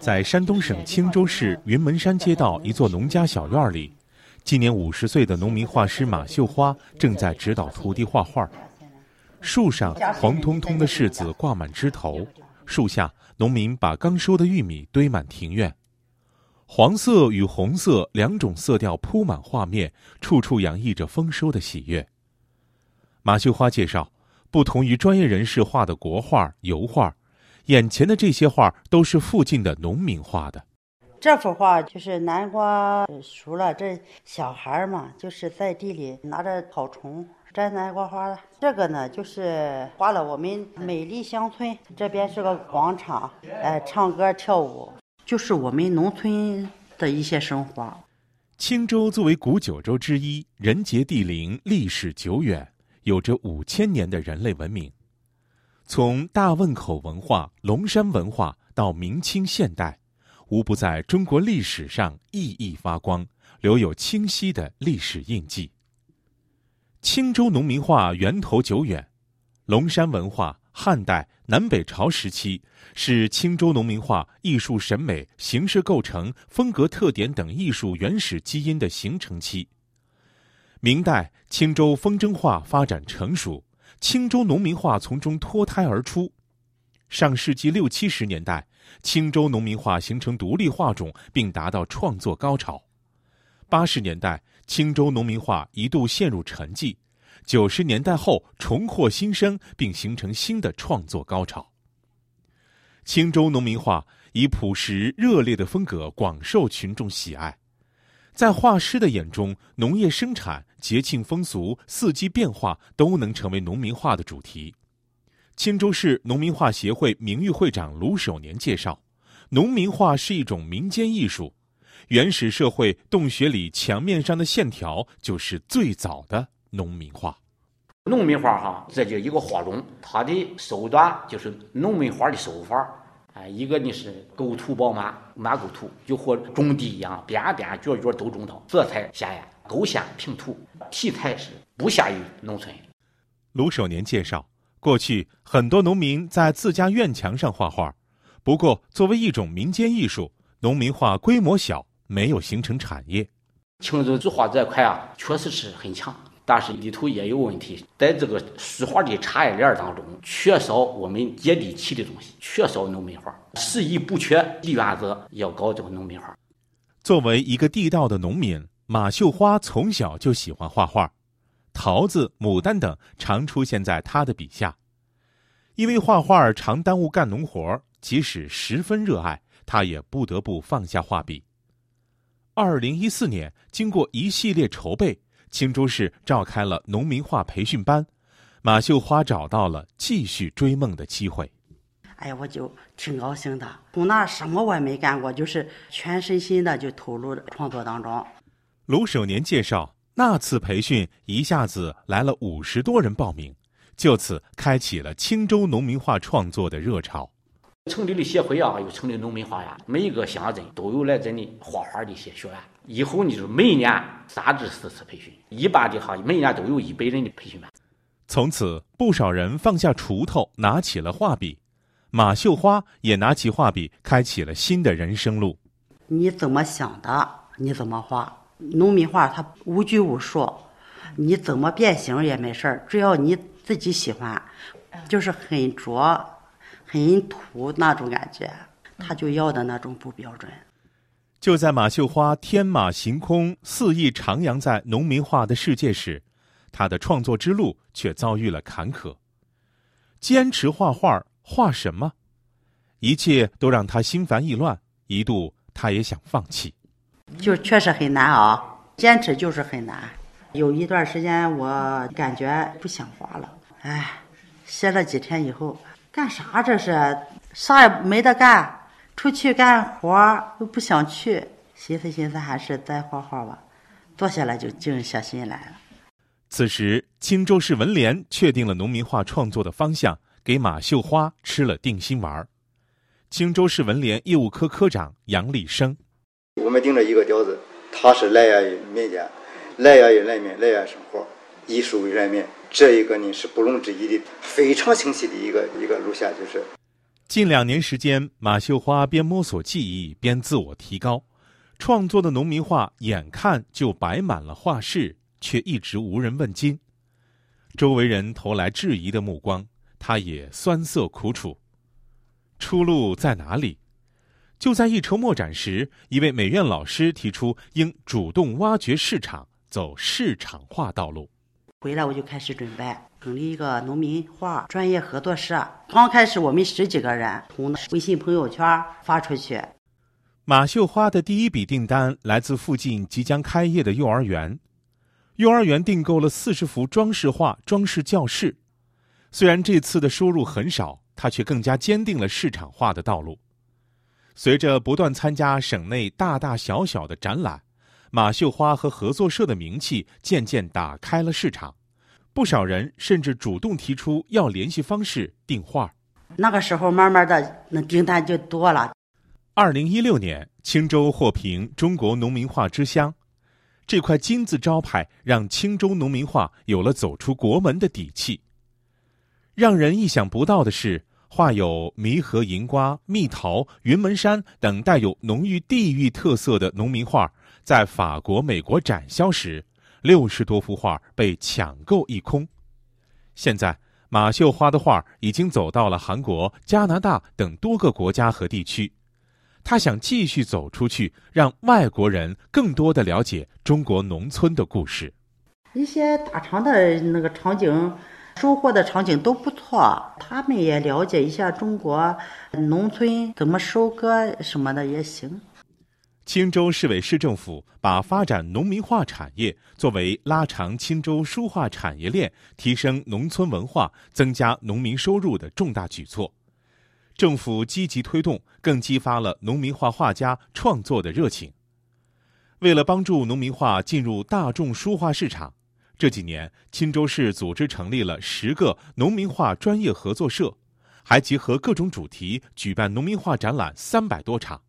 在山东省青州市云门山街道一座农家小院里，今年五十岁的农民画师马秀花正在指导徒弟画画。树上黄彤彤的柿子挂满枝头，树下农民把刚收的玉米堆满庭院。黄色与红色两种色调铺满画面，处处洋溢着丰收的喜悦。马秀花介绍，不同于专业人士画的国画、油画，眼前的这些画都是附近的农民画的。这幅画就是南瓜熟了，这小孩嘛，就是在地里拿着草虫摘南瓜花。这个呢，就是画了我们美丽乡村，这边是个广场，哎，唱歌跳舞。就是我们农村的一些生活。青州作为古九州之一，人杰地灵，历史久远，有着五千年的人类文明。从大汶口文化、龙山文化到明清现代，无不在中国历史上熠熠发光，留有清晰的历史印记。青州农民画源头久远，龙山文化。汉代、南北朝时期是青州农民画艺术审美、形式构成、风格特点等艺术原始基因的形成期。明代青州风筝画发展成熟，青州农民画从中脱胎而出。上世纪六七十年代，青州农民画形成独立画种，并达到创作高潮。八十年代，青州农民画一度陷入沉寂。九十年代后重获新生，并形成新的创作高潮。青州农民画以朴实热烈的风格广受群众喜爱，在画师的眼中，农业生产、节庆风俗、四季变化都能成为农民画的主题。青州市农民画协会名誉会长卢守年介绍，农民画是一种民间艺术，原始社会洞穴里墙面上的线条就是最早的。农民画，农民画哈，这就一个画种，它的手段就是农民画的手法。哎，一个呢是构图饱满，满构图，就和种地一样，边边角角都种到，色彩鲜艳，勾线平涂，题材是不下于农村。卢守年介绍，过去很多农民在自家院墙上画画，不过作为一种民间艺术，农民画规模小，没有形成产业。青州字画这块啊，确实是很强。但是里头也有问题，在这个书画的产业链当中，缺少我们接地气的东西，缺少农民画，实以不缺的原则要搞这个农民画。作为一个地道的农民，马秀花从小就喜欢画画，桃子、牡丹等常出现在他的笔下。因为画画常耽误干农活，即使十分热爱，他也不得不放下画笔。二零一四年，经过一系列筹备。青州市召开了农民画培训班，马秀花找到了继续追梦的机会。哎呀，我就挺高兴的。从那什么我也没干过，就是全身心的就投入创作当中。卢守年介绍，那次培训一下子来了五十多人报名，就此开启了青州农民画创作的热潮。成立了协会啊，又成立农民画院，每一个乡镇都有来这里画画的一些学员。以后呢，就是每年三至四次培训，一般的哈，每年都有一百人的培训班。从此，不少人放下锄头，拿起了画笔。马秀花也拿起画笔，开启了新的人生路。你怎么想的，你怎么画。农民画它无拘无束，你怎么变形也没事儿，只要你自己喜欢，就是很拙。很土那种感觉，他就要的那种不标准。就在马秀花天马行空、肆意徜徉在农民画的世界时，他的创作之路却遭遇了坎坷。坚持画画，画什么？一切都让他心烦意乱，一度他也想放弃。就确实很难啊，坚持就是很难。有一段时间，我感觉不想画了。哎，歇了几天以后。干啥这是？啥也没得干，出去干活又不想去，寻思寻思还是再画画吧。坐下来就静下心来了。此时，青州市文联确定了农民画创作的方向，给马秀花吃了定心丸。青州市文联业务科科长杨立生：我们定了一个调子，它是来源于民间，来源于人民，来源于生活，艺术为人民。这一个呢是不容置疑的，非常清晰的一个一个路线，就是。近两年时间，马秀花边摸索技艺边自我提高，创作的农民画眼看就摆满了画室，却一直无人问津。周围人投来质疑的目光，他也酸涩苦楚。出路在哪里？就在一筹莫展时，一位美院老师提出应主动挖掘市场，走市场化道路。回来我就开始准备成立一个农民画专业合作社。刚开始我们十几个人，从微信朋友圈发出去。马秀花的第一笔订单来自附近即将开业的幼儿园，幼儿园订购了四十幅装饰画装饰教室。虽然这次的收入很少，他却更加坚定了市场化的道路。随着不断参加省内大大小小的展览，马秀花和合作社的名气渐渐打开了市场，不少人甚至主动提出要联系方式订画。那个时候，慢慢的那订单就多了。二零一六年，青州获评中国农民画之乡，这块金字招牌让青州农民画有了走出国门的底气。让人意想不到的是。画有弥河银瓜、蜜桃、云门山等带有浓郁地域特色的农民画，在法国、美国展销时，六十多幅画被抢购一空。现在，马秀花的画已经走到了韩国、加拿大等多个国家和地区。他想继续走出去，让外国人更多的了解中国农村的故事。一些大厂的那个场景。收获的场景都不错，他们也了解一下中国农村怎么收割什么的也行。青州市委市政府把发展农民画产业作为拉长青州书画产业链、提升农村文化、增加农民收入的重大举措。政府积极推动，更激发了农民画画家创作的热情。为了帮助农民画进入大众书画市场。这几年，青州市组织成立了十个农民画专业合作社，还结合各种主题举办农民画展览三百多场。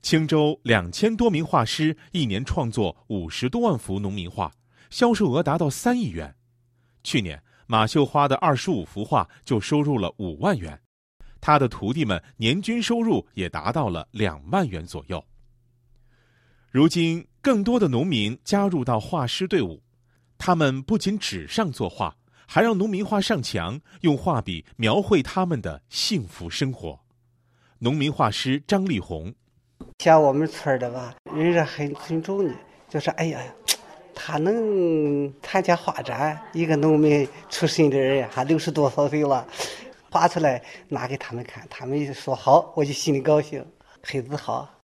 青州两千多名画师一年创作五十多万幅农民画，销售额达到三亿元。去年，马秀花的二十五幅画就收入了五万元，他的徒弟们年均收入也达到了两万元左右。如今，更多的农民加入到画师队伍。他们不仅纸上作画，还让农民画上墙，用画笔描绘他们的幸福生活。农民画师张立红，像我们村的吧，人家很尊重你，就说：“哎呀，他能参加画展，一个农民出身的人，还六十多岁了，画出来拿给他们看，他们一说好，我就心里高兴，很自豪。”